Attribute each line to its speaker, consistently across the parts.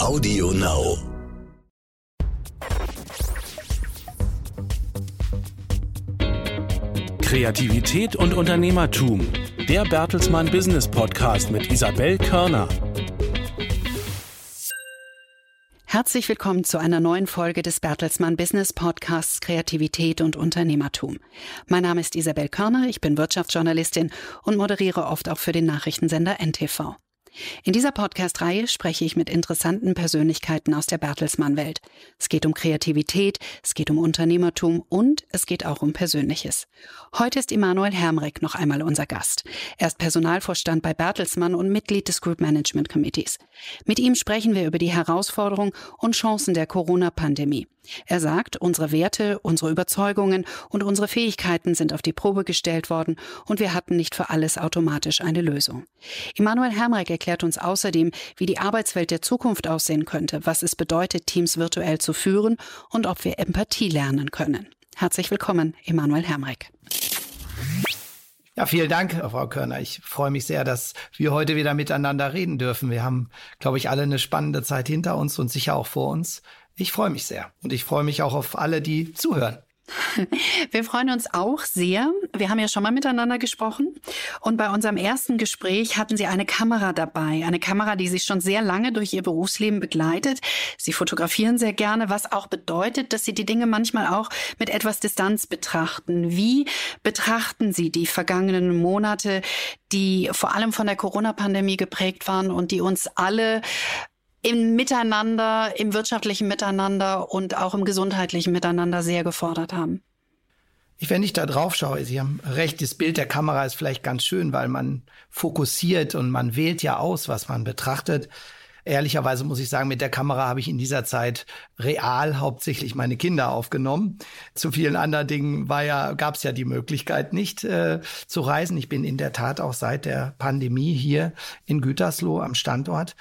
Speaker 1: Audio Now.
Speaker 2: Kreativität und Unternehmertum. Der Bertelsmann Business Podcast mit Isabel Körner.
Speaker 3: Herzlich willkommen zu einer neuen Folge des Bertelsmann Business Podcasts Kreativität und Unternehmertum. Mein Name ist Isabel Körner, ich bin Wirtschaftsjournalistin und moderiere oft auch für den Nachrichtensender NTV. In dieser Podcast-Reihe spreche ich mit interessanten Persönlichkeiten aus der Bertelsmann-Welt. Es geht um Kreativität, es geht um Unternehmertum und es geht auch um Persönliches. Heute ist Emanuel Hermrich noch einmal unser Gast. Er ist Personalvorstand bei Bertelsmann und Mitglied des Group Management Committees. Mit ihm sprechen wir über die Herausforderungen und Chancen der Corona-Pandemie. Er sagt, unsere Werte, unsere Überzeugungen und unsere Fähigkeiten sind auf die Probe gestellt worden und wir hatten nicht für alles automatisch eine Lösung. Emanuel Hermreck erklärt uns außerdem, wie die Arbeitswelt der Zukunft aussehen könnte, was es bedeutet, Teams virtuell zu führen und ob wir Empathie lernen können. Herzlich willkommen, Emanuel Hermreck.
Speaker 4: Ja, vielen Dank, Frau Körner. Ich freue mich sehr, dass wir heute wieder miteinander reden dürfen. Wir haben, glaube ich, alle eine spannende Zeit hinter uns und sicher auch vor uns. Ich freue mich sehr und ich freue mich auch auf alle, die zuhören.
Speaker 3: Wir freuen uns auch sehr. Wir haben ja schon mal miteinander gesprochen. Und bei unserem ersten Gespräch hatten Sie eine Kamera dabei. Eine Kamera, die Sie schon sehr lange durch Ihr Berufsleben begleitet. Sie fotografieren sehr gerne, was auch bedeutet, dass Sie die Dinge manchmal auch mit etwas Distanz betrachten. Wie betrachten Sie die vergangenen Monate, die vor allem von der Corona-Pandemie geprägt waren und die uns alle im Miteinander, im wirtschaftlichen Miteinander und auch im gesundheitlichen Miteinander sehr gefordert haben.
Speaker 4: Ich, wenn ich da drauf schaue, Sie haben recht, das Bild der Kamera ist vielleicht ganz schön, weil man fokussiert und man wählt ja aus, was man betrachtet. Ehrlicherweise muss ich sagen, mit der Kamera habe ich in dieser Zeit real hauptsächlich meine Kinder aufgenommen. Zu vielen anderen Dingen war ja, gab es ja die Möglichkeit nicht äh, zu reisen. Ich bin in der Tat auch seit der Pandemie hier in Gütersloh am Standort.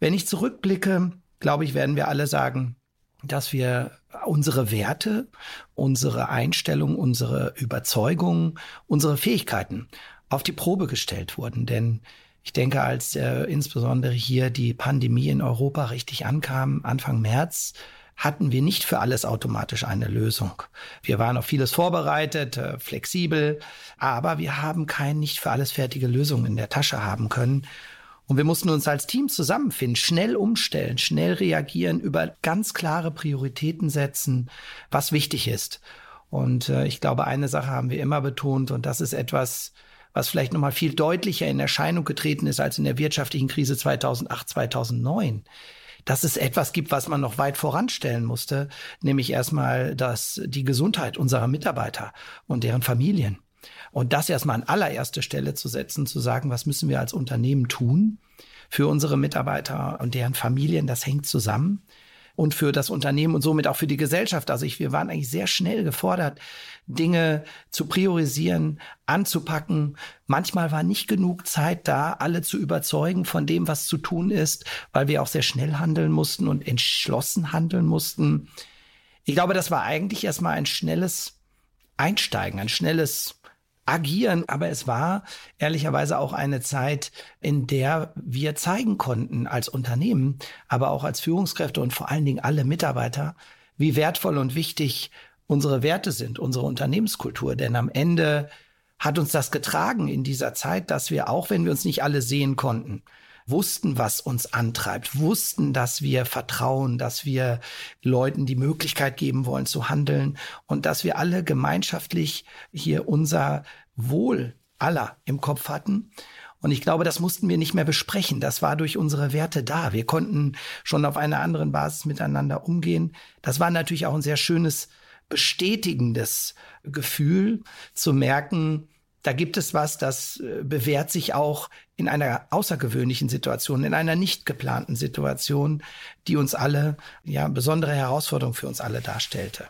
Speaker 4: Wenn ich zurückblicke, glaube ich, werden wir alle sagen, dass wir unsere Werte, unsere Einstellung, unsere Überzeugungen, unsere Fähigkeiten auf die Probe gestellt wurden. Denn ich denke, als äh, insbesondere hier die Pandemie in Europa richtig ankam, Anfang März, hatten wir nicht für alles automatisch eine Lösung. Wir waren auf vieles vorbereitet, äh, flexibel, aber wir haben kein nicht für alles fertige Lösung in der Tasche haben können. Und wir mussten uns als Team zusammenfinden, schnell umstellen, schnell reagieren, über ganz klare Prioritäten setzen, was wichtig ist. Und äh, ich glaube, eine Sache haben wir immer betont und das ist etwas, was vielleicht nochmal viel deutlicher in Erscheinung getreten ist als in der wirtschaftlichen Krise 2008, 2009 dass es etwas gibt, was man noch weit voranstellen musste, nämlich erstmal dass die Gesundheit unserer Mitarbeiter und deren Familien. Und das erstmal an allererste Stelle zu setzen, zu sagen, was müssen wir als Unternehmen tun für unsere Mitarbeiter und deren Familien, das hängt zusammen und für das Unternehmen und somit auch für die Gesellschaft. Also ich, wir waren eigentlich sehr schnell gefordert, Dinge zu priorisieren, anzupacken. Manchmal war nicht genug Zeit da, alle zu überzeugen von dem, was zu tun ist, weil wir auch sehr schnell handeln mussten und entschlossen handeln mussten. Ich glaube, das war eigentlich erstmal ein schnelles Einsteigen, ein schnelles agieren. Aber es war ehrlicherweise auch eine Zeit, in der wir zeigen konnten als Unternehmen, aber auch als Führungskräfte und vor allen Dingen alle Mitarbeiter, wie wertvoll und wichtig unsere Werte sind, unsere Unternehmenskultur. Denn am Ende hat uns das getragen in dieser Zeit, dass wir, auch wenn wir uns nicht alle sehen konnten, wussten, was uns antreibt, wussten, dass wir vertrauen, dass wir Leuten die Möglichkeit geben wollen zu handeln und dass wir alle gemeinschaftlich hier unser Wohl aller im Kopf hatten. Und ich glaube, das mussten wir nicht mehr besprechen. Das war durch unsere Werte da. Wir konnten schon auf einer anderen Basis miteinander umgehen. Das war natürlich auch ein sehr schönes, bestätigendes Gefühl zu merken, da gibt es was, das äh, bewährt sich auch in einer außergewöhnlichen Situation, in einer nicht geplanten Situation, die uns alle, ja, besondere Herausforderung für uns alle darstellte.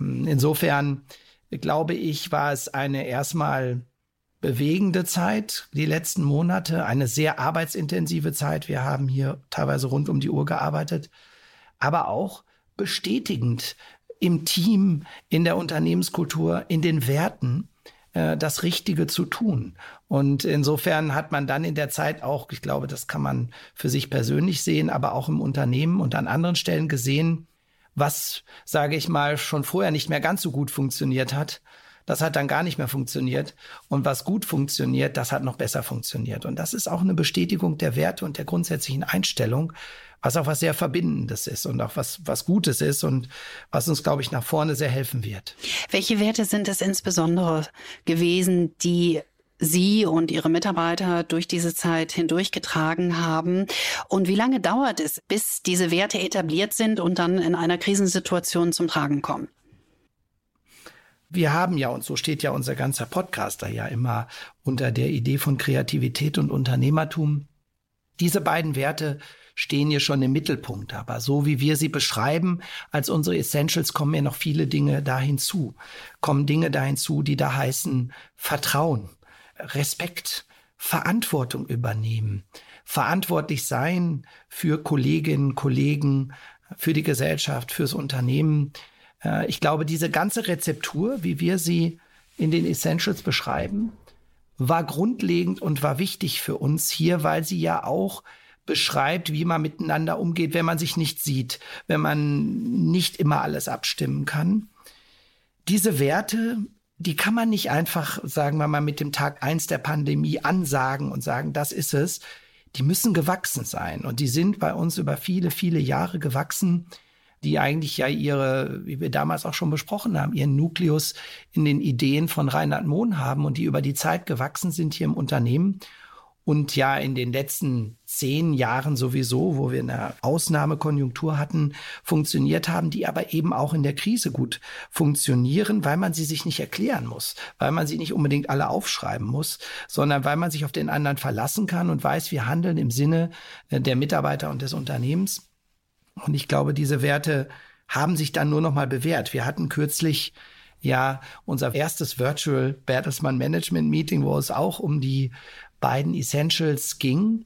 Speaker 4: Ähm, insofern glaube ich, war es eine erstmal bewegende Zeit, die letzten Monate, eine sehr arbeitsintensive Zeit. Wir haben hier teilweise rund um die Uhr gearbeitet, aber auch bestätigend im Team, in der Unternehmenskultur, in den Werten äh, das Richtige zu tun. Und insofern hat man dann in der Zeit auch, ich glaube, das kann man für sich persönlich sehen, aber auch im Unternehmen und an anderen Stellen gesehen, was, sage ich mal, schon vorher nicht mehr ganz so gut funktioniert hat. Das hat dann gar nicht mehr funktioniert. Und was gut funktioniert, das hat noch besser funktioniert. Und das ist auch eine Bestätigung der Werte und der grundsätzlichen Einstellung, was auch was sehr Verbindendes ist und auch was, was Gutes ist und was uns, glaube ich, nach vorne sehr helfen wird.
Speaker 3: Welche Werte sind es insbesondere gewesen, die Sie und Ihre Mitarbeiter durch diese Zeit hindurchgetragen haben? Und wie lange dauert es, bis diese Werte etabliert sind und dann in einer Krisensituation zum Tragen kommen?
Speaker 4: Wir haben ja, und so steht ja unser ganzer Podcaster ja immer unter der Idee von Kreativität und Unternehmertum. Diese beiden Werte stehen hier schon im Mittelpunkt. Aber so wie wir sie beschreiben als unsere Essentials, kommen ja noch viele Dinge da hinzu. Kommen Dinge da hinzu, die da heißen Vertrauen, Respekt, Verantwortung übernehmen, verantwortlich sein für Kolleginnen, Kollegen, für die Gesellschaft, fürs Unternehmen. Äh, ich glaube, diese ganze Rezeptur, wie wir sie in den Essentials beschreiben, war grundlegend und war wichtig für uns hier, weil sie ja auch beschreibt, wie man miteinander umgeht, wenn man sich nicht sieht, wenn man nicht immer alles abstimmen kann. Diese Werte, die kann man nicht einfach, sagen wir mal, mit dem Tag eins der Pandemie ansagen und sagen, das ist es. Die müssen gewachsen sein. Und die sind bei uns über viele, viele Jahre gewachsen, die eigentlich ja ihre, wie wir damals auch schon besprochen haben, ihren Nukleus in den Ideen von Reinhard Mohn haben und die über die Zeit gewachsen sind hier im Unternehmen und ja in den letzten zehn Jahren sowieso, wo wir eine Ausnahmekonjunktur hatten, funktioniert haben, die aber eben auch in der Krise gut funktionieren, weil man sie sich nicht erklären muss, weil man sie nicht unbedingt alle aufschreiben muss, sondern weil man sich auf den anderen verlassen kann und weiß, wir handeln im Sinne äh, der Mitarbeiter und des Unternehmens. Und ich glaube, diese Werte haben sich dann nur noch mal bewährt. Wir hatten kürzlich ja unser erstes Virtual Bertelsmann Management Meeting, wo es auch um die beiden Essentials ging.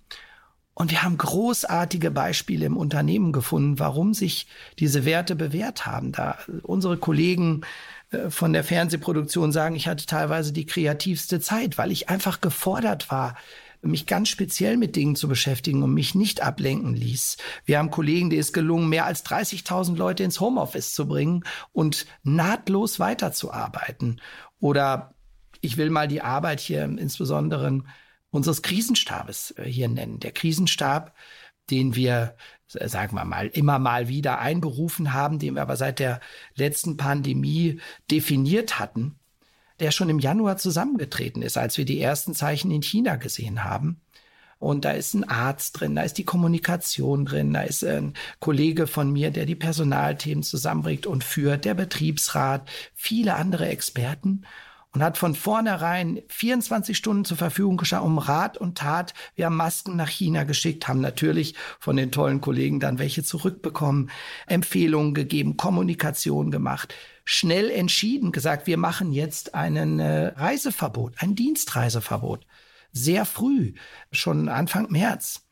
Speaker 4: Und wir haben großartige Beispiele im Unternehmen gefunden, warum sich diese Werte bewährt haben. Da unsere Kollegen äh, von der Fernsehproduktion sagen, ich hatte teilweise die kreativste Zeit, weil ich einfach gefordert war, mich ganz speziell mit Dingen zu beschäftigen und mich nicht ablenken ließ. Wir haben Kollegen, die es gelungen, mehr als 30.000 Leute ins Homeoffice zu bringen und nahtlos weiterzuarbeiten. Oder ich will mal die Arbeit hier insbesondere unseres Krisenstabes äh, hier nennen. Der Krisenstab, den wir, äh, sagen wir mal, immer mal wieder einberufen haben, den wir aber seit der letzten Pandemie definiert hatten, der schon im Januar zusammengetreten ist, als wir die ersten Zeichen in China gesehen haben. Und da ist ein Arzt drin, da ist die Kommunikation drin, da ist ein Kollege von mir, der die Personalthemen zusammenbringt und führt, der Betriebsrat, viele andere Experten und hat von vornherein 24 Stunden zur Verfügung gestanden, um Rat und Tat. Wir haben Masken nach China geschickt, haben natürlich von den tollen Kollegen dann welche zurückbekommen, Empfehlungen gegeben, Kommunikation gemacht, schnell entschieden gesagt, wir machen jetzt einen äh, Reiseverbot, ein Dienstreiseverbot. Sehr früh, schon Anfang März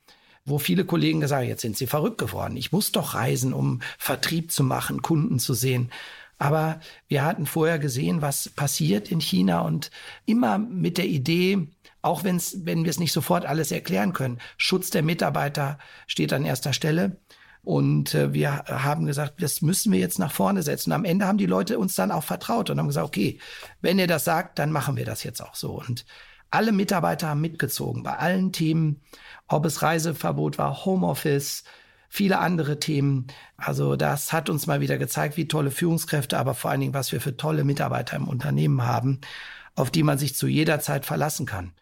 Speaker 4: wo viele Kollegen gesagt haben, jetzt sind sie verrückt geworden. Ich muss doch reisen, um Vertrieb zu machen, Kunden zu sehen. Aber wir hatten vorher gesehen, was passiert in China und immer mit der Idee, auch wenn's, wenn wir es nicht sofort alles erklären können, Schutz der Mitarbeiter steht an erster Stelle. Und äh, wir haben gesagt, das müssen wir jetzt nach vorne setzen. Und am Ende haben die Leute uns dann auch vertraut und haben gesagt, okay, wenn ihr das sagt, dann machen wir das jetzt auch so. Und alle Mitarbeiter haben mitgezogen bei allen Themen, ob es Reiseverbot war, Homeoffice, viele andere Themen. Also das hat uns mal wieder gezeigt, wie tolle Führungskräfte, aber vor allen Dingen, was wir für tolle Mitarbeiter im Unternehmen haben, auf die man sich zu jeder Zeit verlassen kann.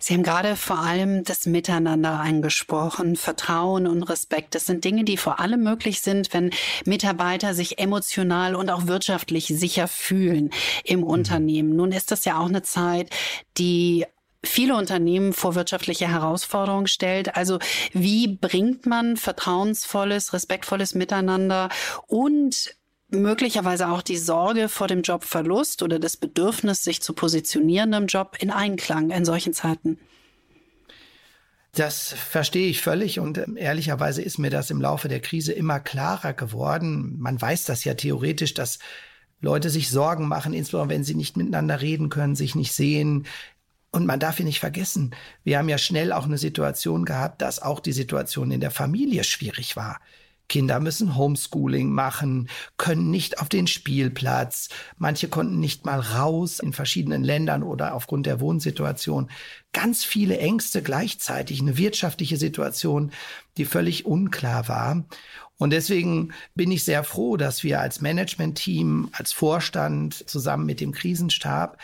Speaker 3: Sie haben gerade vor allem das Miteinander angesprochen, Vertrauen und Respekt. Das sind Dinge, die vor allem möglich sind, wenn Mitarbeiter sich emotional und auch wirtschaftlich sicher fühlen im mhm. Unternehmen. Nun ist das ja auch eine Zeit, die viele Unternehmen vor wirtschaftliche Herausforderungen stellt. Also wie bringt man vertrauensvolles, respektvolles Miteinander und möglicherweise auch die Sorge vor dem Jobverlust oder das Bedürfnis, sich zu positionieren im Job in Einklang in solchen Zeiten?
Speaker 4: Das verstehe ich völlig und ähm, ehrlicherweise ist mir das im Laufe der Krise immer klarer geworden. Man weiß das ja theoretisch, dass Leute sich Sorgen machen, insbesondere wenn sie nicht miteinander reden können, sich nicht sehen. Und man darf hier nicht vergessen, wir haben ja schnell auch eine Situation gehabt, dass auch die Situation in der Familie schwierig war. Kinder müssen Homeschooling machen, können nicht auf den Spielplatz. Manche konnten nicht mal raus in verschiedenen Ländern oder aufgrund der Wohnsituation. Ganz viele Ängste gleichzeitig, eine wirtschaftliche Situation, die völlig unklar war. Und deswegen bin ich sehr froh, dass wir als Management-Team, als Vorstand zusammen mit dem Krisenstab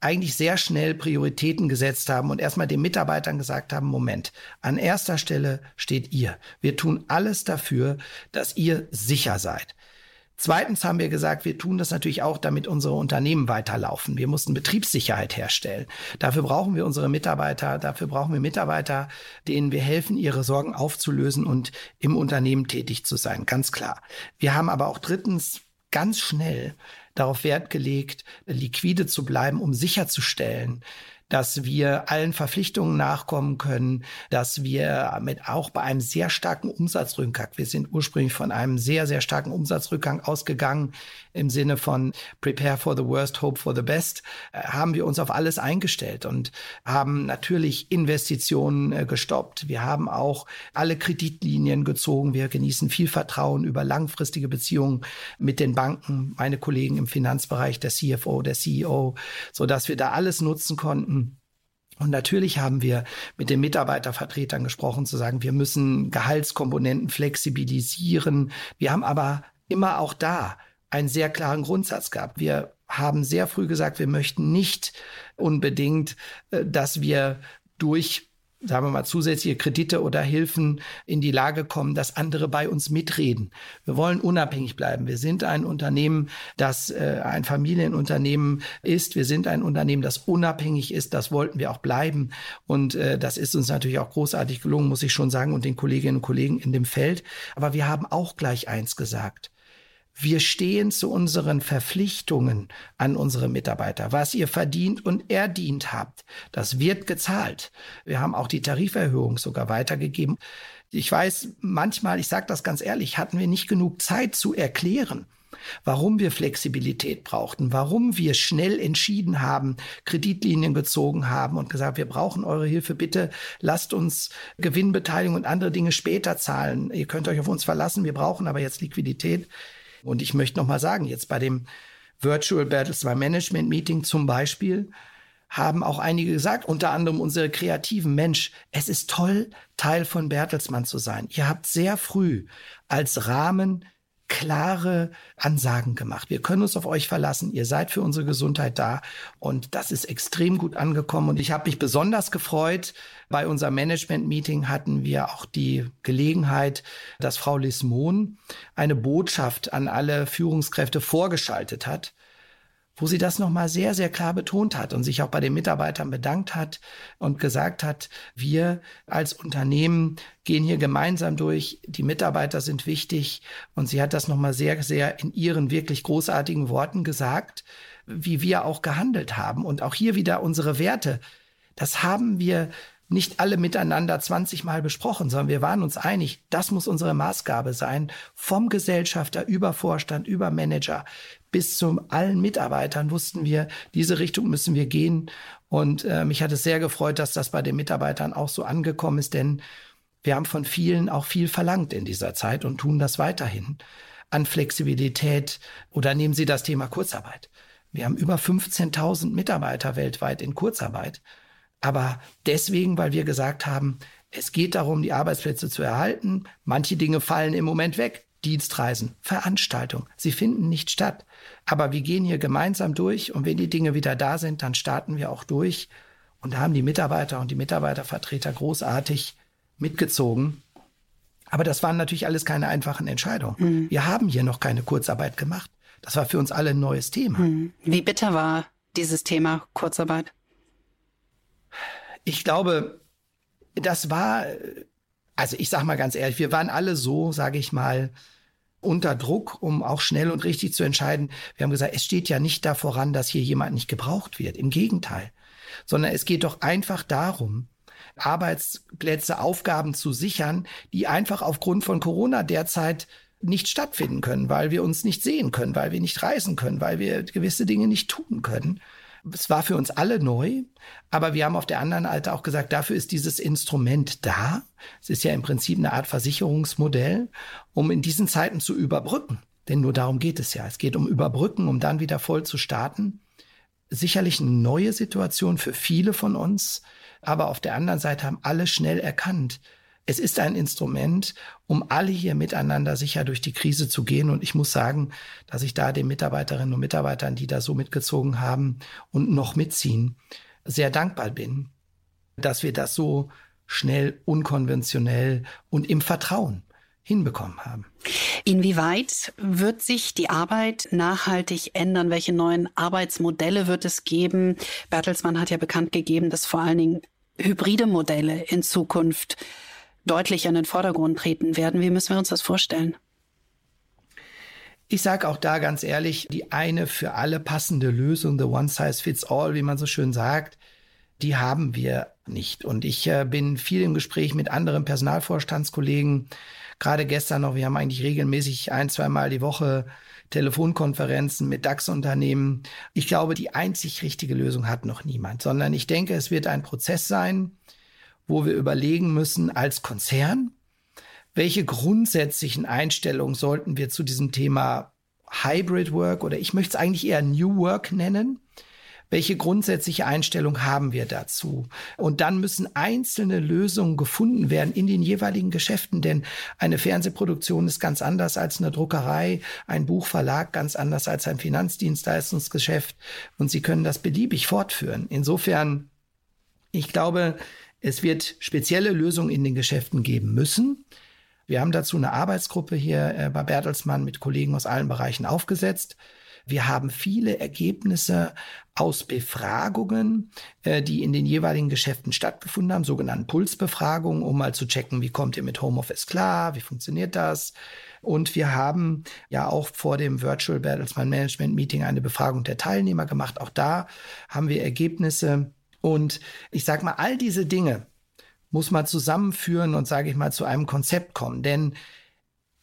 Speaker 4: eigentlich sehr schnell Prioritäten gesetzt haben und erstmal den Mitarbeitern gesagt haben, Moment, an erster Stelle steht ihr. Wir tun alles dafür, dass ihr sicher seid. Zweitens haben wir gesagt, wir tun das natürlich auch, damit unsere Unternehmen weiterlaufen. Wir mussten Betriebssicherheit herstellen. Dafür brauchen wir unsere Mitarbeiter, dafür brauchen wir Mitarbeiter, denen wir helfen, ihre Sorgen aufzulösen und im Unternehmen tätig zu sein, ganz klar. Wir haben aber auch drittens ganz schnell darauf Wert gelegt, liquide zu bleiben, um sicherzustellen, dass wir allen Verpflichtungen nachkommen können, dass wir mit auch bei einem sehr starken Umsatzrückgang, wir sind ursprünglich von einem sehr, sehr starken Umsatzrückgang ausgegangen im Sinne von Prepare for the worst, hope for the best, äh, haben wir uns auf alles eingestellt und haben natürlich Investitionen äh, gestoppt. Wir haben auch alle Kreditlinien gezogen. Wir genießen viel Vertrauen über langfristige Beziehungen mit den Banken, meine Kollegen im Finanzbereich, der CFO, der CEO, so dass wir da alles nutzen konnten, und natürlich haben wir mit den Mitarbeitervertretern gesprochen, zu sagen, wir müssen Gehaltskomponenten flexibilisieren. Wir haben aber immer auch da einen sehr klaren Grundsatz gehabt. Wir haben sehr früh gesagt, wir möchten nicht unbedingt, äh, dass wir durch sagen wir mal, zusätzliche Kredite oder Hilfen in die Lage kommen, dass andere bei uns mitreden. Wir wollen unabhängig bleiben. Wir sind ein Unternehmen, das äh, ein Familienunternehmen ist. Wir sind ein Unternehmen, das unabhängig ist. Das wollten wir auch bleiben. Und äh, das ist uns natürlich auch großartig gelungen, muss ich schon sagen, und den Kolleginnen und Kollegen in dem Feld. Aber wir haben auch gleich eins gesagt. Wir stehen zu unseren Verpflichtungen an unsere Mitarbeiter. Was ihr verdient und erdient habt, das wird gezahlt. Wir haben auch die Tariferhöhung sogar weitergegeben. Ich weiß, manchmal, ich sage das ganz ehrlich, hatten wir nicht genug Zeit zu erklären, warum wir Flexibilität brauchten, warum wir schnell entschieden haben, Kreditlinien gezogen haben und gesagt, wir brauchen eure Hilfe, bitte lasst uns Gewinnbeteiligung und andere Dinge später zahlen. Ihr könnt euch auf uns verlassen, wir brauchen aber jetzt Liquidität. Und ich möchte noch mal sagen, jetzt bei dem Virtual Battles by Management Meeting zum Beispiel, haben auch einige gesagt, unter anderem unsere kreativen Mensch, es ist toll, Teil von Bertelsmann zu sein. Ihr habt sehr früh als Rahmen klare Ansagen gemacht. Wir können uns auf euch verlassen. Ihr seid für unsere Gesundheit da. Und das ist extrem gut angekommen. Und ich habe mich besonders gefreut. Bei unserem Management-Meeting hatten wir auch die Gelegenheit, dass Frau Lismon eine Botschaft an alle Führungskräfte vorgeschaltet hat wo sie das nochmal sehr, sehr klar betont hat und sich auch bei den Mitarbeitern bedankt hat und gesagt hat, wir als Unternehmen gehen hier gemeinsam durch, die Mitarbeiter sind wichtig. Und sie hat das nochmal sehr, sehr in ihren wirklich großartigen Worten gesagt, wie wir auch gehandelt haben. Und auch hier wieder unsere Werte. Das haben wir nicht alle miteinander 20 Mal besprochen, sondern wir waren uns einig, das muss unsere Maßgabe sein, vom Gesellschafter über Vorstand, über Manager bis zu allen Mitarbeitern wussten wir, diese Richtung müssen wir gehen. Und äh, mich hat es sehr gefreut, dass das bei den Mitarbeitern auch so angekommen ist, denn wir haben von vielen auch viel verlangt in dieser Zeit und tun das weiterhin an Flexibilität. Oder nehmen Sie das Thema Kurzarbeit. Wir haben über 15.000 Mitarbeiter weltweit in Kurzarbeit. Aber deswegen, weil wir gesagt haben, es geht darum, die Arbeitsplätze zu erhalten. Manche Dinge fallen im Moment weg. Dienstreisen, Veranstaltungen, sie finden nicht statt. Aber wir gehen hier gemeinsam durch und wenn die Dinge wieder da sind, dann starten wir auch durch. Und da haben die Mitarbeiter und die Mitarbeitervertreter großartig mitgezogen. Aber das waren natürlich alles keine einfachen Entscheidungen. Mhm. Wir haben hier noch keine Kurzarbeit gemacht. Das war für uns alle ein neues Thema. Mhm.
Speaker 3: Wie bitter war dieses Thema Kurzarbeit?
Speaker 4: Ich glaube, das war, also ich sage mal ganz ehrlich, wir waren alle so, sage ich mal, unter Druck, um auch schnell und richtig zu entscheiden. Wir haben gesagt, es steht ja nicht da voran, dass hier jemand nicht gebraucht wird. Im Gegenteil. Sondern es geht doch einfach darum, Arbeitsplätze, Aufgaben zu sichern, die einfach aufgrund von Corona derzeit nicht stattfinden können, weil wir uns nicht sehen können, weil wir nicht reisen können, weil wir gewisse Dinge nicht tun können. Es war für uns alle neu, aber wir haben auf der anderen Seite auch gesagt, dafür ist dieses Instrument da. Es ist ja im Prinzip eine Art Versicherungsmodell, um in diesen Zeiten zu überbrücken. Denn nur darum geht es ja. Es geht um Überbrücken, um dann wieder voll zu starten. Sicherlich eine neue Situation für viele von uns, aber auf der anderen Seite haben alle schnell erkannt, es ist ein Instrument, um alle hier miteinander sicher durch die Krise zu gehen. Und ich muss sagen, dass ich da den Mitarbeiterinnen und Mitarbeitern, die da so mitgezogen haben und noch mitziehen, sehr dankbar bin, dass wir das so schnell, unkonventionell und im Vertrauen hinbekommen haben.
Speaker 3: Inwieweit wird sich die Arbeit nachhaltig ändern? Welche neuen Arbeitsmodelle wird es geben? Bertelsmann hat ja bekannt gegeben, dass vor allen Dingen hybride Modelle in Zukunft deutlich in den Vordergrund treten werden. Wie müssen wir uns das vorstellen?
Speaker 4: Ich sage auch da ganz ehrlich, die eine für alle passende Lösung, the one size fits all, wie man so schön sagt, die haben wir nicht. Und ich äh, bin viel im Gespräch mit anderen Personalvorstandskollegen. Gerade gestern noch, wir haben eigentlich regelmäßig ein, zweimal die Woche Telefonkonferenzen mit DAX-Unternehmen. Ich glaube, die einzig richtige Lösung hat noch niemand, sondern ich denke, es wird ein Prozess sein, wo wir überlegen müssen als Konzern, welche grundsätzlichen Einstellungen sollten wir zu diesem Thema Hybrid Work oder ich möchte es eigentlich eher New Work nennen. Welche grundsätzliche Einstellung haben wir dazu? Und dann müssen einzelne Lösungen gefunden werden in den jeweiligen Geschäften, denn eine Fernsehproduktion ist ganz anders als eine Druckerei, ein Buchverlag ganz anders als ein Finanzdienstleistungsgeschäft und Sie können das beliebig fortführen. Insofern, ich glaube, es wird spezielle Lösungen in den Geschäften geben müssen. Wir haben dazu eine Arbeitsgruppe hier äh, bei Bertelsmann mit Kollegen aus allen Bereichen aufgesetzt. Wir haben viele Ergebnisse aus Befragungen, äh, die in den jeweiligen Geschäften stattgefunden haben, sogenannten Pulsbefragungen, um mal zu checken, wie kommt ihr mit Homeoffice klar, wie funktioniert das. Und wir haben ja auch vor dem Virtual Bertelsmann Management Meeting eine Befragung der Teilnehmer gemacht. Auch da haben wir Ergebnisse und ich sage mal, all diese Dinge muss man zusammenführen und, sage ich mal, zu einem Konzept kommen. Denn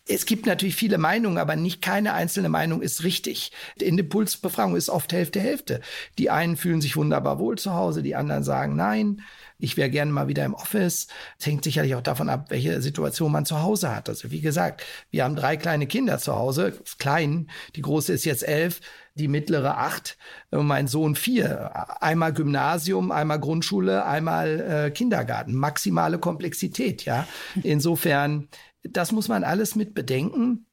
Speaker 4: es gibt natürlich viele Meinungen, aber nicht keine einzelne Meinung ist richtig. In der Pulsbefragung ist oft Hälfte Hälfte. Die einen fühlen sich wunderbar wohl zu Hause, die anderen sagen nein. Ich wäre gerne mal wieder im Office. Es hängt sicherlich auch davon ab, welche Situation man zu Hause hat. Also wie gesagt, wir haben drei kleine Kinder zu Hause, klein. Die große ist jetzt elf die mittlere acht und mein Sohn vier. Einmal Gymnasium, einmal Grundschule, einmal äh, Kindergarten. Maximale Komplexität, ja. Insofern, das muss man alles mit bedenken.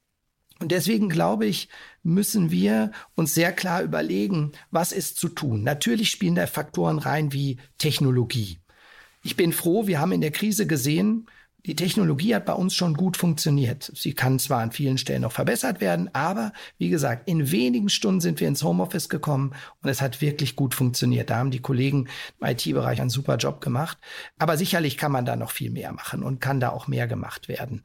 Speaker 4: Und deswegen glaube ich, müssen wir uns sehr klar überlegen, was ist zu tun. Natürlich spielen da Faktoren rein wie Technologie. Ich bin froh, wir haben in der Krise gesehen, die Technologie hat bei uns schon gut funktioniert. Sie kann zwar an vielen Stellen noch verbessert werden, aber wie gesagt, in wenigen Stunden sind wir ins Homeoffice gekommen und es hat wirklich gut funktioniert. Da haben die Kollegen im IT-Bereich einen super Job gemacht. Aber sicherlich kann man da noch viel mehr machen und kann da auch mehr gemacht werden.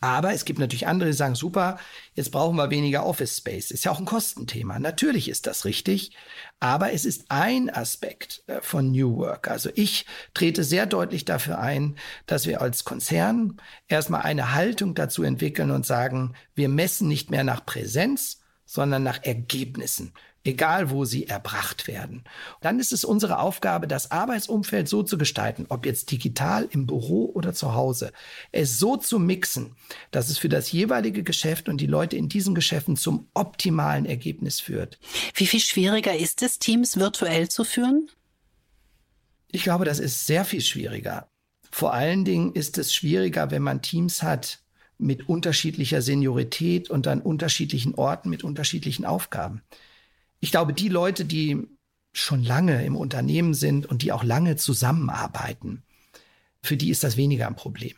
Speaker 4: Aber es gibt natürlich andere, die sagen, super, jetzt brauchen wir weniger Office Space. Ist ja auch ein Kostenthema. Natürlich ist das richtig. Aber es ist ein Aspekt äh, von New Work. Also ich trete sehr deutlich dafür ein, dass wir als Konzern erstmal eine Haltung dazu entwickeln und sagen, wir messen nicht mehr nach Präsenz, sondern nach Ergebnissen egal wo sie erbracht werden. Dann ist es unsere Aufgabe, das Arbeitsumfeld so zu gestalten, ob jetzt digital im Büro oder zu Hause, es so zu mixen, dass es für das jeweilige Geschäft und die Leute in diesen Geschäften zum optimalen Ergebnis führt.
Speaker 3: Wie viel schwieriger ist es, Teams virtuell zu führen?
Speaker 4: Ich glaube, das ist sehr viel schwieriger. Vor allen Dingen ist es schwieriger, wenn man Teams hat mit unterschiedlicher Seniorität und an unterschiedlichen Orten mit unterschiedlichen Aufgaben ich glaube, die Leute, die schon lange im Unternehmen sind und die auch lange zusammenarbeiten, für die ist das weniger ein Problem.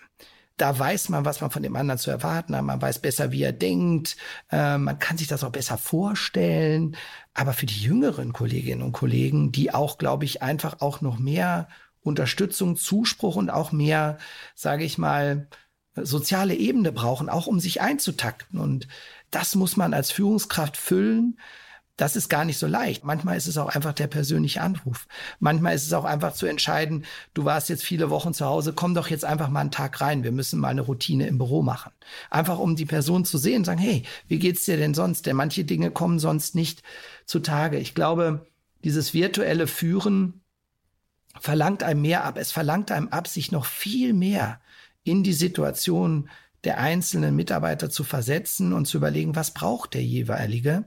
Speaker 4: Da weiß man, was man von dem anderen zu erwarten hat. Man weiß besser, wie er denkt. Äh, man kann sich das auch besser vorstellen. Aber für die jüngeren Kolleginnen und Kollegen, die auch, glaube ich, einfach auch noch mehr Unterstützung, Zuspruch und auch mehr, sage ich mal, soziale Ebene brauchen, auch um sich einzutakten. Und das muss man als Führungskraft füllen das ist gar nicht so leicht. Manchmal ist es auch einfach der persönliche Anruf. Manchmal ist es auch einfach zu entscheiden, du warst jetzt viele Wochen zu Hause, komm doch jetzt einfach mal einen Tag rein. Wir müssen mal eine Routine im Büro machen. Einfach um die Person zu sehen, sagen, hey, wie geht's dir denn sonst? Denn manche Dinge kommen sonst nicht zutage. Ich glaube, dieses virtuelle Führen verlangt einem mehr ab. Es verlangt einem ab, sich noch viel mehr in die Situation der einzelnen Mitarbeiter zu versetzen und zu überlegen, was braucht der jeweilige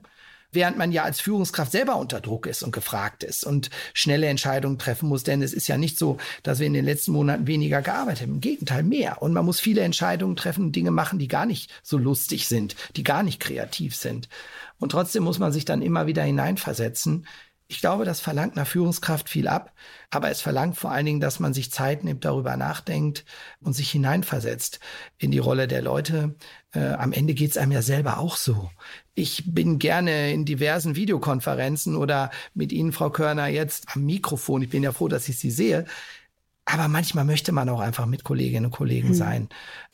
Speaker 4: während man ja als Führungskraft selber unter Druck ist und gefragt ist und schnelle Entscheidungen treffen muss. Denn es ist ja nicht so, dass wir in den letzten Monaten weniger gearbeitet haben. Im Gegenteil, mehr. Und man muss viele Entscheidungen treffen Dinge machen, die gar nicht so lustig sind, die gar nicht kreativ sind. Und trotzdem muss man sich dann immer wieder hineinversetzen ich glaube, das verlangt einer Führungskraft viel ab, aber es verlangt vor allen Dingen, dass man sich Zeit nimmt, darüber nachdenkt und sich hineinversetzt in die Rolle der Leute. Äh, am Ende geht's einem ja selber auch so. Ich bin gerne in diversen Videokonferenzen oder mit Ihnen, Frau Körner, jetzt am Mikrofon. Ich bin ja froh, dass ich Sie sehe. Aber manchmal möchte man auch einfach mit Kolleginnen und Kollegen hm. sein.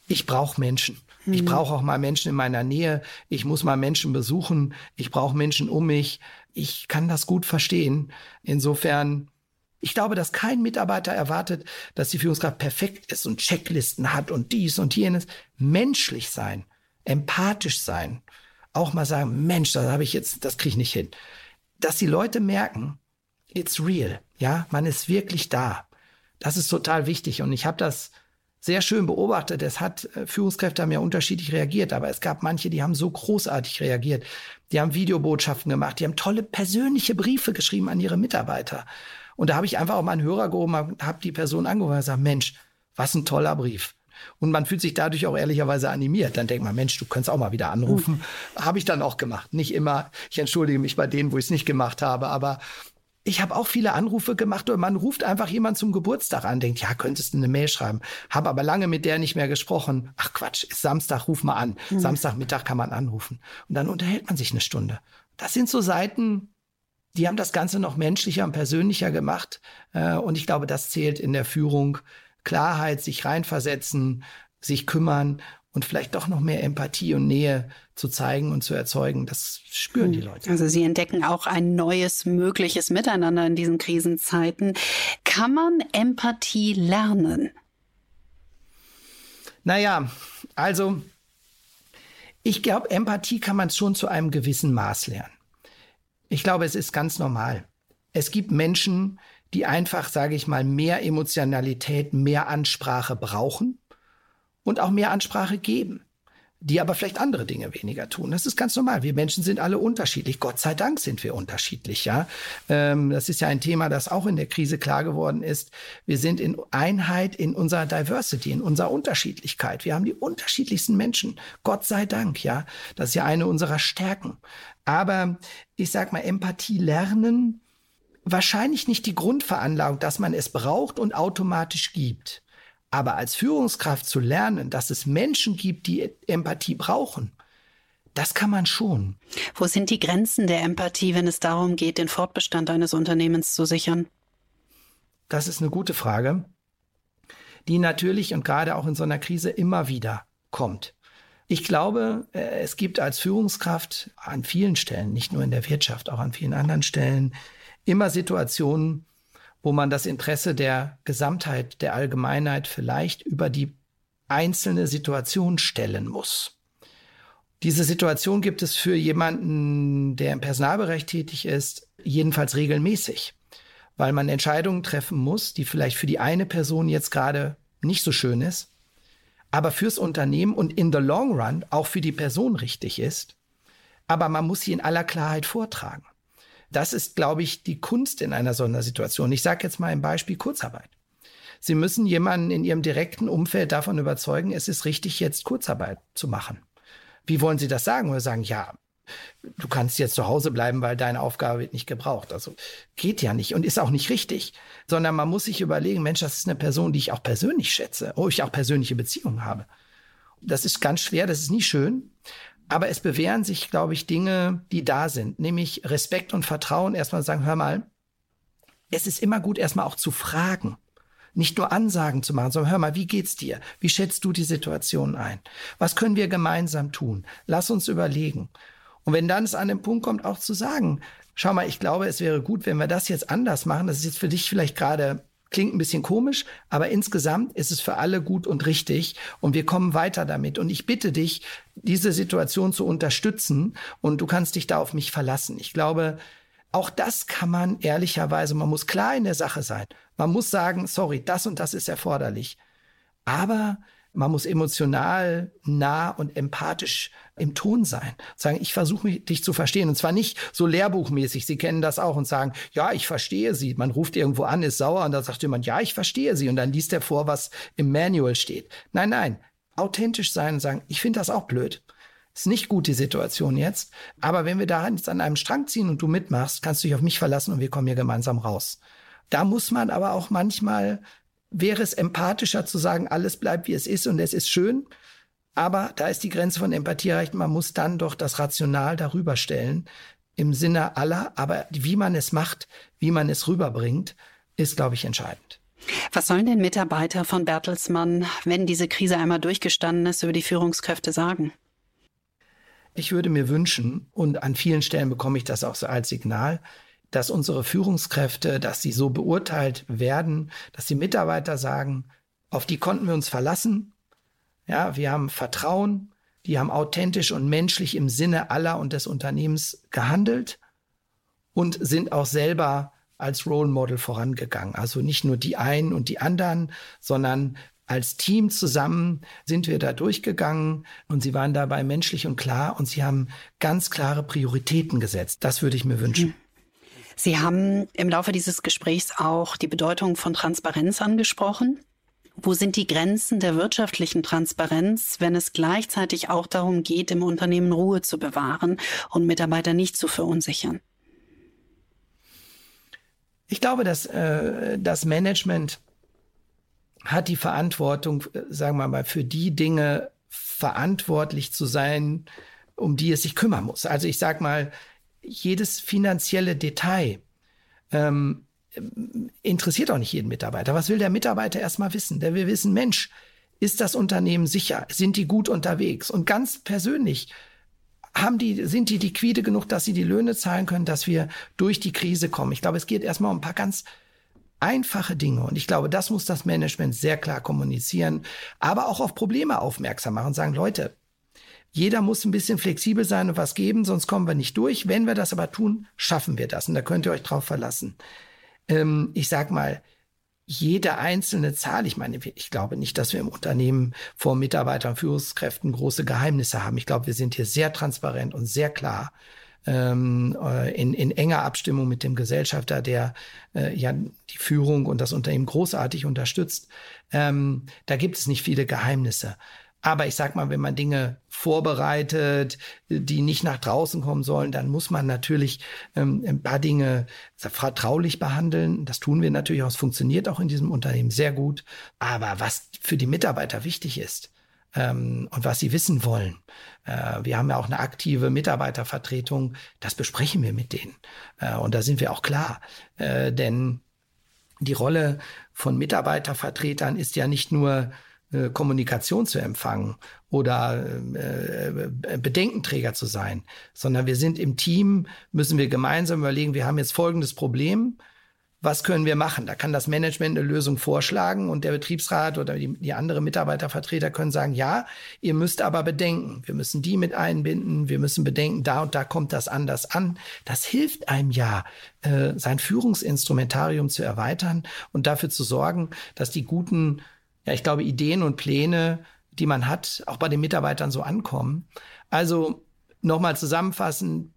Speaker 4: Ich brauche Menschen. Ich hm. brauche auch mal Menschen in meiner Nähe. Ich muss mal Menschen besuchen. Ich brauche Menschen um mich ich kann das gut verstehen. Insofern, ich glaube, dass kein Mitarbeiter erwartet, dass die Führungskraft perfekt ist und Checklisten hat und dies und jenes. Menschlich sein, empathisch sein, auch mal sagen, Mensch, das habe ich jetzt, das kriege ich nicht hin. Dass die Leute merken, it's real, ja, man ist wirklich da. Das ist total wichtig und ich habe das sehr schön beobachtet. Es hat äh, Führungskräfte haben ja unterschiedlich reagiert, aber es gab manche, die haben so großartig reagiert. Die haben Videobotschaften gemacht, die haben tolle persönliche Briefe geschrieben an ihre Mitarbeiter. Und da habe ich einfach auch mal einen Hörer gehoben, habe die Person angerufen und gesagt, Mensch, was ein toller Brief. Und man fühlt sich dadurch auch ehrlicherweise animiert. Dann denkt man, Mensch, du könntest auch mal wieder anrufen. Mhm. Habe ich dann auch gemacht. Nicht immer. Ich entschuldige mich bei denen, wo ich es nicht gemacht habe. Aber ich habe auch viele Anrufe gemacht und man ruft einfach jemand zum Geburtstag an, denkt, ja, könntest du eine Mail schreiben. Habe aber lange mit der nicht mehr gesprochen. Ach Quatsch, ist Samstag, ruf mal an. Mhm. Samstagmittag kann man anrufen. Und dann unterhält man sich eine Stunde. Das sind so Seiten, die haben das Ganze noch menschlicher und persönlicher gemacht. Äh, und ich glaube, das zählt in der Führung. Klarheit, sich reinversetzen, sich kümmern und vielleicht doch noch mehr Empathie und Nähe zu zeigen und zu erzeugen. Das spüren die hm. Leute.
Speaker 3: Also Sie entdecken auch ein neues mögliches Miteinander in diesen Krisenzeiten. Kann man Empathie lernen?
Speaker 4: Naja, also ich glaube, Empathie kann man schon zu einem gewissen Maß lernen. Ich glaube, es ist ganz normal. Es gibt Menschen, die einfach, sage ich mal, mehr Emotionalität, mehr Ansprache brauchen und auch mehr Ansprache geben, die aber vielleicht andere Dinge weniger tun. Das ist ganz normal. Wir Menschen sind alle unterschiedlich. Gott sei Dank sind wir unterschiedlich, ja. Ähm, das ist ja ein Thema, das auch in der Krise klar geworden ist. Wir sind in Einheit in unserer Diversity, in unserer Unterschiedlichkeit. Wir haben die unterschiedlichsten Menschen. Gott sei Dank, ja. Das ist ja eine unserer Stärken. Aber ich sag mal, Empathie lernen, wahrscheinlich nicht die Grundveranlagung, dass man es braucht und automatisch gibt. Aber als Führungskraft zu lernen, dass es Menschen gibt, die Empathie brauchen, das kann man schon.
Speaker 3: Wo sind die Grenzen der Empathie, wenn es darum geht, den Fortbestand eines Unternehmens zu sichern?
Speaker 4: Das ist eine gute Frage, die natürlich und gerade auch in so einer Krise immer wieder kommt. Ich glaube, äh, es gibt als Führungskraft an vielen Stellen, nicht nur in der Wirtschaft, auch an vielen anderen Stellen, immer Situationen, wo man das Interesse der Gesamtheit, der Allgemeinheit vielleicht über die einzelne Situation stellen muss. Diese Situation gibt es für jemanden, der im Personalbereich tätig ist, jedenfalls regelmäßig, weil man Entscheidungen treffen muss, die vielleicht für die eine Person jetzt gerade nicht so schön ist, aber fürs Unternehmen und in the long run auch für die Person richtig ist. Aber man muss sie in aller Klarheit vortragen. Das ist, glaube ich, die Kunst in einer Sondersituation. Ich sage jetzt mal ein Beispiel Kurzarbeit. Sie müssen jemanden in Ihrem direkten Umfeld davon überzeugen, es ist richtig, jetzt Kurzarbeit zu machen. Wie wollen Sie das sagen? Oder sagen, ja, du kannst jetzt zu Hause bleiben, weil deine Aufgabe wird nicht gebraucht. Also geht ja nicht und ist auch nicht richtig, sondern man muss sich überlegen, Mensch, das ist eine Person, die ich auch persönlich schätze, wo ich auch persönliche Beziehungen habe. Das ist ganz schwer, das ist nie schön. Aber es bewähren sich, glaube ich, Dinge, die da sind, nämlich Respekt und Vertrauen. Erstmal sagen, hör mal, es ist immer gut, erstmal auch zu fragen. Nicht nur Ansagen zu machen, sondern hör mal, wie geht's dir? Wie schätzt du die Situation ein? Was können wir gemeinsam tun? Lass uns überlegen. Und wenn dann es an den Punkt kommt, auch zu sagen, schau mal, ich glaube, es wäre gut, wenn wir das jetzt anders machen. Das ist jetzt für dich vielleicht gerade Klingt ein bisschen komisch, aber insgesamt ist es für alle gut und richtig und wir kommen weiter damit. Und ich bitte dich, diese Situation zu unterstützen und du kannst dich da auf mich verlassen. Ich glaube, auch das kann man ehrlicherweise, man muss klar in der Sache sein. Man muss sagen, sorry, das und das ist erforderlich. Aber man muss emotional nah und empathisch im Ton sein. Sagen, ich versuche dich zu verstehen. Und zwar nicht so lehrbuchmäßig. Sie kennen das auch und sagen, ja, ich verstehe Sie. Man ruft irgendwo an, ist sauer und dann sagt jemand, ja, ich verstehe Sie. Und dann liest er vor, was im Manual steht. Nein, nein. Authentisch sein und sagen, ich finde das auch blöd. Ist nicht gut, die Situation jetzt. Aber wenn wir da jetzt an einem Strang ziehen und du mitmachst, kannst du dich auf mich verlassen und wir kommen hier gemeinsam raus. Da muss man aber auch manchmal wäre es empathischer zu sagen, alles bleibt wie es ist und es ist schön. Aber da ist die Grenze von Empathie erreicht. Man muss dann doch das Rational darüber stellen im Sinne aller. Aber wie man es macht, wie man es rüberbringt, ist, glaube ich, entscheidend.
Speaker 3: Was sollen denn Mitarbeiter von Bertelsmann, wenn diese Krise einmal durchgestanden ist, über die Führungskräfte sagen?
Speaker 4: Ich würde mir wünschen, und an vielen Stellen bekomme ich das auch so als Signal, dass unsere Führungskräfte, dass sie so beurteilt werden, dass die Mitarbeiter sagen, auf die konnten wir uns verlassen. Ja, wir haben Vertrauen, die haben authentisch und menschlich im Sinne aller und des Unternehmens gehandelt und sind auch selber als Role Model vorangegangen. Also nicht nur die einen und die anderen, sondern als Team zusammen sind wir da durchgegangen und sie waren dabei menschlich und klar und sie haben ganz klare Prioritäten gesetzt. Das würde ich mir wünschen.
Speaker 3: Sie haben im Laufe dieses Gesprächs auch die Bedeutung von Transparenz angesprochen. Wo sind die Grenzen der wirtschaftlichen Transparenz, wenn es gleichzeitig auch darum geht, im Unternehmen Ruhe zu bewahren und Mitarbeiter nicht zu verunsichern?
Speaker 4: Ich glaube, dass äh, das Management hat die Verantwortung, äh, sagen wir mal, für die Dinge verantwortlich zu sein, um die es sich kümmern muss. Also ich sage mal, jedes finanzielle Detail ähm, interessiert auch nicht jeden Mitarbeiter. Was will der Mitarbeiter erstmal wissen? Der will wissen, Mensch, ist das Unternehmen sicher? Sind die gut unterwegs? Und ganz persönlich, haben die, sind die liquide genug, dass sie die Löhne zahlen können, dass wir durch die Krise kommen? Ich glaube, es geht erstmal um ein paar ganz einfache Dinge. Und ich glaube, das muss das Management sehr klar kommunizieren, aber auch auf Probleme aufmerksam machen und sagen, Leute, jeder muss ein bisschen flexibel sein und was geben, sonst kommen wir nicht durch. Wenn wir das aber tun, schaffen wir das. Und da könnt ihr euch drauf verlassen. Ähm, ich sag mal, jede einzelne Zahl, ich meine, ich glaube nicht, dass wir im Unternehmen vor Mitarbeitern, Führungskräften große Geheimnisse haben. Ich glaube, wir sind hier sehr transparent und sehr klar ähm, äh, in, in enger Abstimmung mit dem Gesellschafter, der äh, ja die Führung und das Unternehmen großartig unterstützt. Ähm, da gibt es nicht viele Geheimnisse. Aber ich sag mal, wenn man Dinge vorbereitet, die nicht nach draußen kommen sollen, dann muss man natürlich ähm, ein paar Dinge vertraulich behandeln. Das tun wir natürlich auch. Es funktioniert auch in diesem Unternehmen sehr gut. Aber was für die Mitarbeiter wichtig ist, ähm, und was sie wissen wollen. Äh, wir haben ja auch eine aktive Mitarbeitervertretung. Das besprechen wir mit denen. Äh, und da sind wir auch klar. Äh, denn die Rolle von Mitarbeitervertretern ist ja nicht nur äh, Kommunikation zu empfangen oder äh, äh, Bedenkenträger zu sein, sondern wir sind im Team, müssen wir gemeinsam überlegen, wir haben jetzt folgendes Problem, was können wir machen? Da kann das Management eine Lösung vorschlagen und der Betriebsrat oder die, die andere Mitarbeitervertreter können sagen, ja, ihr müsst aber bedenken, wir müssen die mit einbinden, wir müssen bedenken, da und da kommt das anders an. Das hilft einem ja, äh, sein Führungsinstrumentarium zu erweitern und dafür zu sorgen, dass die guten ja, ich glaube, Ideen und Pläne, die man hat, auch bei den Mitarbeitern so ankommen. Also nochmal zusammenfassen.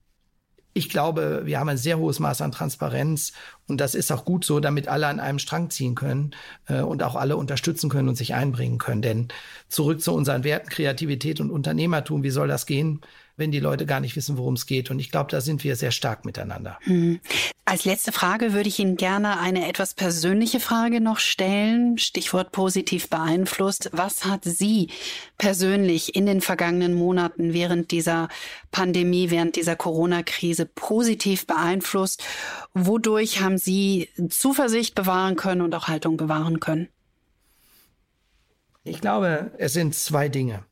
Speaker 4: Ich glaube, wir haben ein sehr hohes Maß an Transparenz und das ist auch gut so, damit alle an einem Strang ziehen können äh, und auch alle unterstützen können und sich einbringen können. Denn zurück zu unseren Werten Kreativität und Unternehmertum, wie soll das gehen, wenn die Leute gar nicht wissen, worum es geht. Und ich glaube, da sind wir sehr stark miteinander.
Speaker 3: Hm. Als letzte Frage würde ich Ihnen gerne eine etwas persönliche Frage noch stellen. Stichwort positiv beeinflusst. Was hat Sie persönlich in den vergangenen Monaten während dieser Pandemie, während dieser Corona-Krise positiv beeinflusst? Wodurch haben Sie Zuversicht bewahren können und auch Haltung bewahren können?
Speaker 4: Ich glaube, es sind zwei Dinge.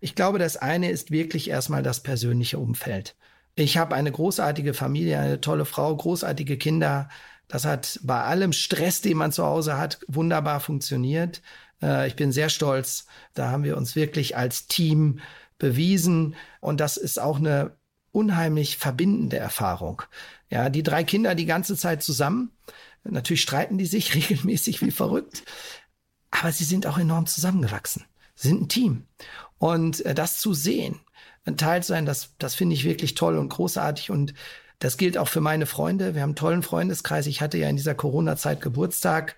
Speaker 4: Ich glaube, das eine ist wirklich erstmal das persönliche Umfeld. Ich habe eine großartige Familie, eine tolle Frau, großartige Kinder. Das hat bei allem Stress, den man zu Hause hat, wunderbar funktioniert. Äh, ich bin sehr stolz. Da haben wir uns wirklich als Team bewiesen. Und das ist auch eine unheimlich verbindende Erfahrung. Ja, die drei Kinder die ganze Zeit zusammen. Natürlich streiten die sich regelmäßig wie verrückt. Aber sie sind auch enorm zusammengewachsen. Sind ein Team. Und äh, das zu sehen, ein Teil zu sein, das, das finde ich wirklich toll und großartig. Und das gilt auch für meine Freunde. Wir haben einen tollen Freundeskreis. Ich hatte ja in dieser Corona-Zeit Geburtstag.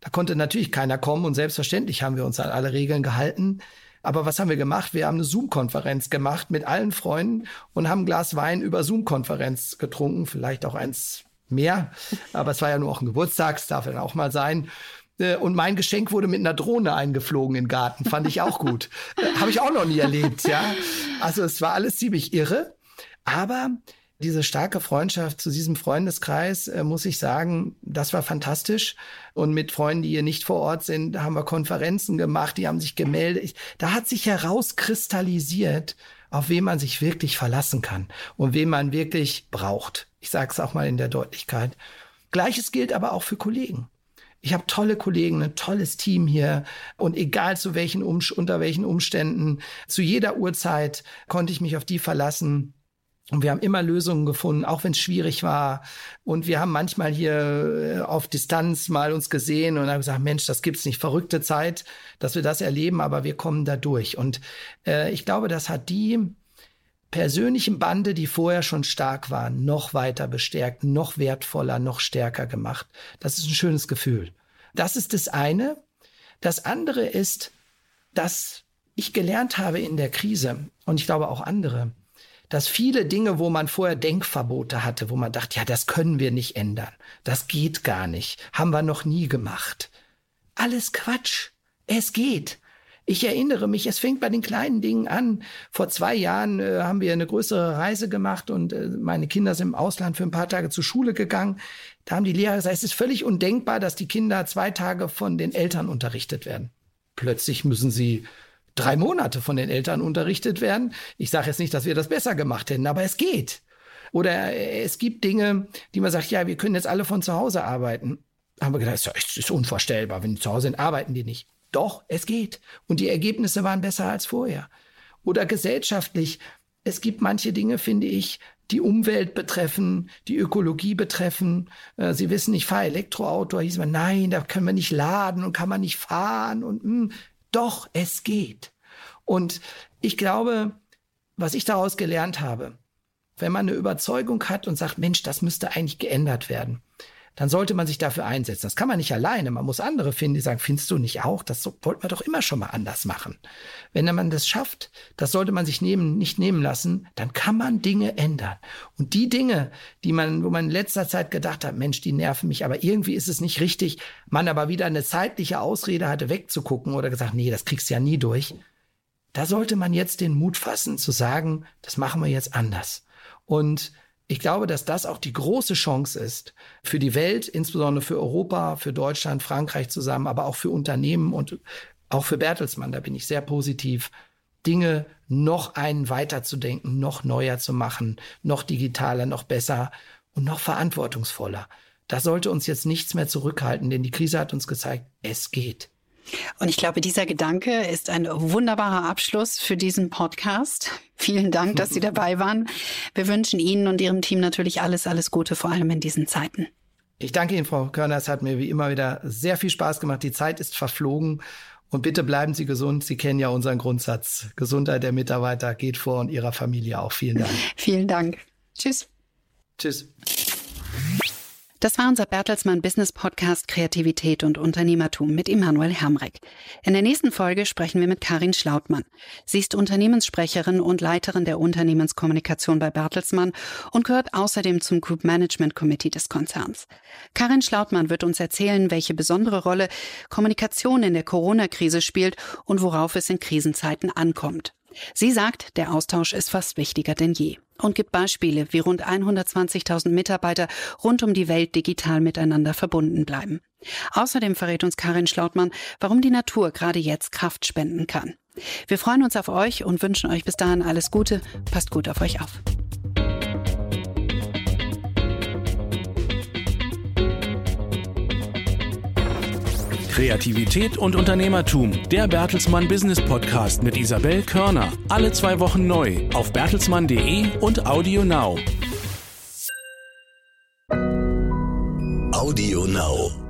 Speaker 4: Da konnte natürlich keiner kommen und selbstverständlich haben wir uns an alle Regeln gehalten. Aber was haben wir gemacht? Wir haben eine Zoom-Konferenz gemacht mit allen Freunden und haben ein Glas Wein über Zoom-Konferenz getrunken, vielleicht auch eins mehr. Aber es war ja nur auch ein Geburtstag, es darf dann auch mal sein. Äh, und mein Geschenk wurde mit einer Drohne eingeflogen in den Garten. Fand ich auch gut. Äh, Habe ich auch noch nie erlebt, ja. Also es war alles ziemlich irre. Aber diese starke Freundschaft zu diesem Freundeskreis, äh, muss ich sagen, das war fantastisch. Und mit Freunden, die hier nicht vor Ort sind, haben wir Konferenzen gemacht, die haben sich gemeldet. Ich, da hat sich herauskristallisiert, auf wen man sich wirklich verlassen kann und wen man wirklich braucht. Ich sage es auch mal in der Deutlichkeit. Gleiches gilt aber auch für Kollegen. Ich habe tolle Kollegen, ein tolles Team hier und egal zu welchen um, unter welchen Umständen, zu jeder Uhrzeit konnte ich mich auf die verlassen. Und wir haben immer Lösungen gefunden, auch wenn es schwierig war. Und wir haben manchmal hier äh, auf Distanz mal uns gesehen und haben gesagt, Mensch, das gibt's nicht. Verrückte Zeit, dass wir das erleben, aber wir kommen da durch. Und äh, ich glaube, das hat die persönlichen Bande, die vorher schon stark waren, noch weiter bestärkt, noch wertvoller, noch stärker gemacht. Das ist ein schönes Gefühl. Das ist das eine. Das andere ist, dass ich gelernt habe in der Krise und ich glaube auch andere, dass viele Dinge, wo man vorher Denkverbote hatte, wo man dachte, ja, das können wir nicht ändern, das geht gar nicht, haben wir noch nie gemacht. Alles Quatsch. Es geht. Ich erinnere mich, es fängt bei den kleinen Dingen an. Vor zwei Jahren äh, haben wir eine größere Reise gemacht und äh, meine Kinder sind im Ausland für ein paar Tage zur Schule gegangen. Da haben die Lehrer gesagt, es ist völlig undenkbar, dass die Kinder zwei Tage von den Eltern unterrichtet werden. Plötzlich müssen sie drei Monate von den Eltern unterrichtet werden. Ich sage jetzt nicht, dass wir das besser gemacht hätten, aber es geht. Oder es gibt Dinge, die man sagt, ja, wir können jetzt alle von zu Hause arbeiten. Haben wir gedacht, es ist unvorstellbar, wenn die zu Hause sind, arbeiten die nicht. Doch, es geht. Und die Ergebnisse waren besser als vorher. Oder gesellschaftlich, es gibt manche Dinge, finde ich, die Umwelt betreffen, die Ökologie betreffen. Äh, Sie wissen, ich fahre Elektroauto, hieß man, nein, da können wir nicht laden und kann man nicht fahren und mh, hm, doch, es geht. Und ich glaube, was ich daraus gelernt habe, wenn man eine Überzeugung hat und sagt, Mensch, das müsste eigentlich geändert werden, dann sollte man sich dafür einsetzen. Das kann man nicht alleine. Man muss andere finden, die sagen, findest du nicht auch? Das wollten wir doch immer schon mal anders machen. Wenn man das schafft, das sollte man sich nehmen, nicht nehmen lassen, dann kann man Dinge ändern. Und die Dinge, die man, wo man in letzter Zeit gedacht hat, Mensch, die nerven mich, aber irgendwie ist es nicht richtig, man aber wieder eine zeitliche Ausrede hatte, wegzugucken oder gesagt, nee, das kriegst du ja nie durch. Da sollte man jetzt den Mut fassen, zu sagen, das machen wir jetzt anders. Und ich glaube, dass das auch die große Chance ist für die Welt, insbesondere für Europa, für Deutschland, Frankreich zusammen, aber auch für Unternehmen und auch für Bertelsmann. Da bin ich sehr positiv. Dinge noch einen weiterzudenken, noch neuer zu machen, noch digitaler, noch besser und noch verantwortungsvoller. Da sollte uns jetzt nichts mehr zurückhalten, denn die Krise hat uns gezeigt, es geht.
Speaker 3: Und ich glaube, dieser Gedanke ist ein wunderbarer Abschluss für diesen Podcast. Vielen Dank, dass Sie dabei waren. Wir wünschen Ihnen und Ihrem Team natürlich alles, alles Gute, vor allem in diesen Zeiten.
Speaker 4: Ich danke Ihnen, Frau Körner. Es hat mir wie immer wieder sehr viel Spaß gemacht. Die Zeit ist verflogen. Und bitte bleiben Sie gesund. Sie kennen ja unseren Grundsatz. Gesundheit der Mitarbeiter geht vor und Ihrer Familie auch. Vielen Dank.
Speaker 3: Vielen Dank. Tschüss.
Speaker 4: Tschüss.
Speaker 3: Das war unser Bertelsmann Business Podcast Kreativität und Unternehmertum mit Emanuel Hermreck. In der nächsten Folge sprechen wir mit Karin Schlautmann. Sie ist Unternehmenssprecherin und Leiterin der Unternehmenskommunikation bei Bertelsmann und gehört außerdem zum Group Management Committee des Konzerns. Karin Schlautmann wird uns erzählen, welche besondere Rolle Kommunikation in der Corona-Krise spielt und worauf es in Krisenzeiten ankommt. Sie sagt, der Austausch ist fast wichtiger denn je und gibt Beispiele, wie rund 120.000 Mitarbeiter rund um die Welt digital miteinander verbunden bleiben. Außerdem verrät uns Karin Schlautmann, warum die Natur gerade jetzt Kraft spenden kann. Wir freuen uns auf euch und wünschen euch bis dahin alles Gute. Passt gut auf euch auf.
Speaker 2: Kreativität und Unternehmertum. Der Bertelsmann Business Podcast mit Isabel Körner. Alle zwei Wochen neu auf bertelsmann.de und Audio Now.
Speaker 1: Audio Now.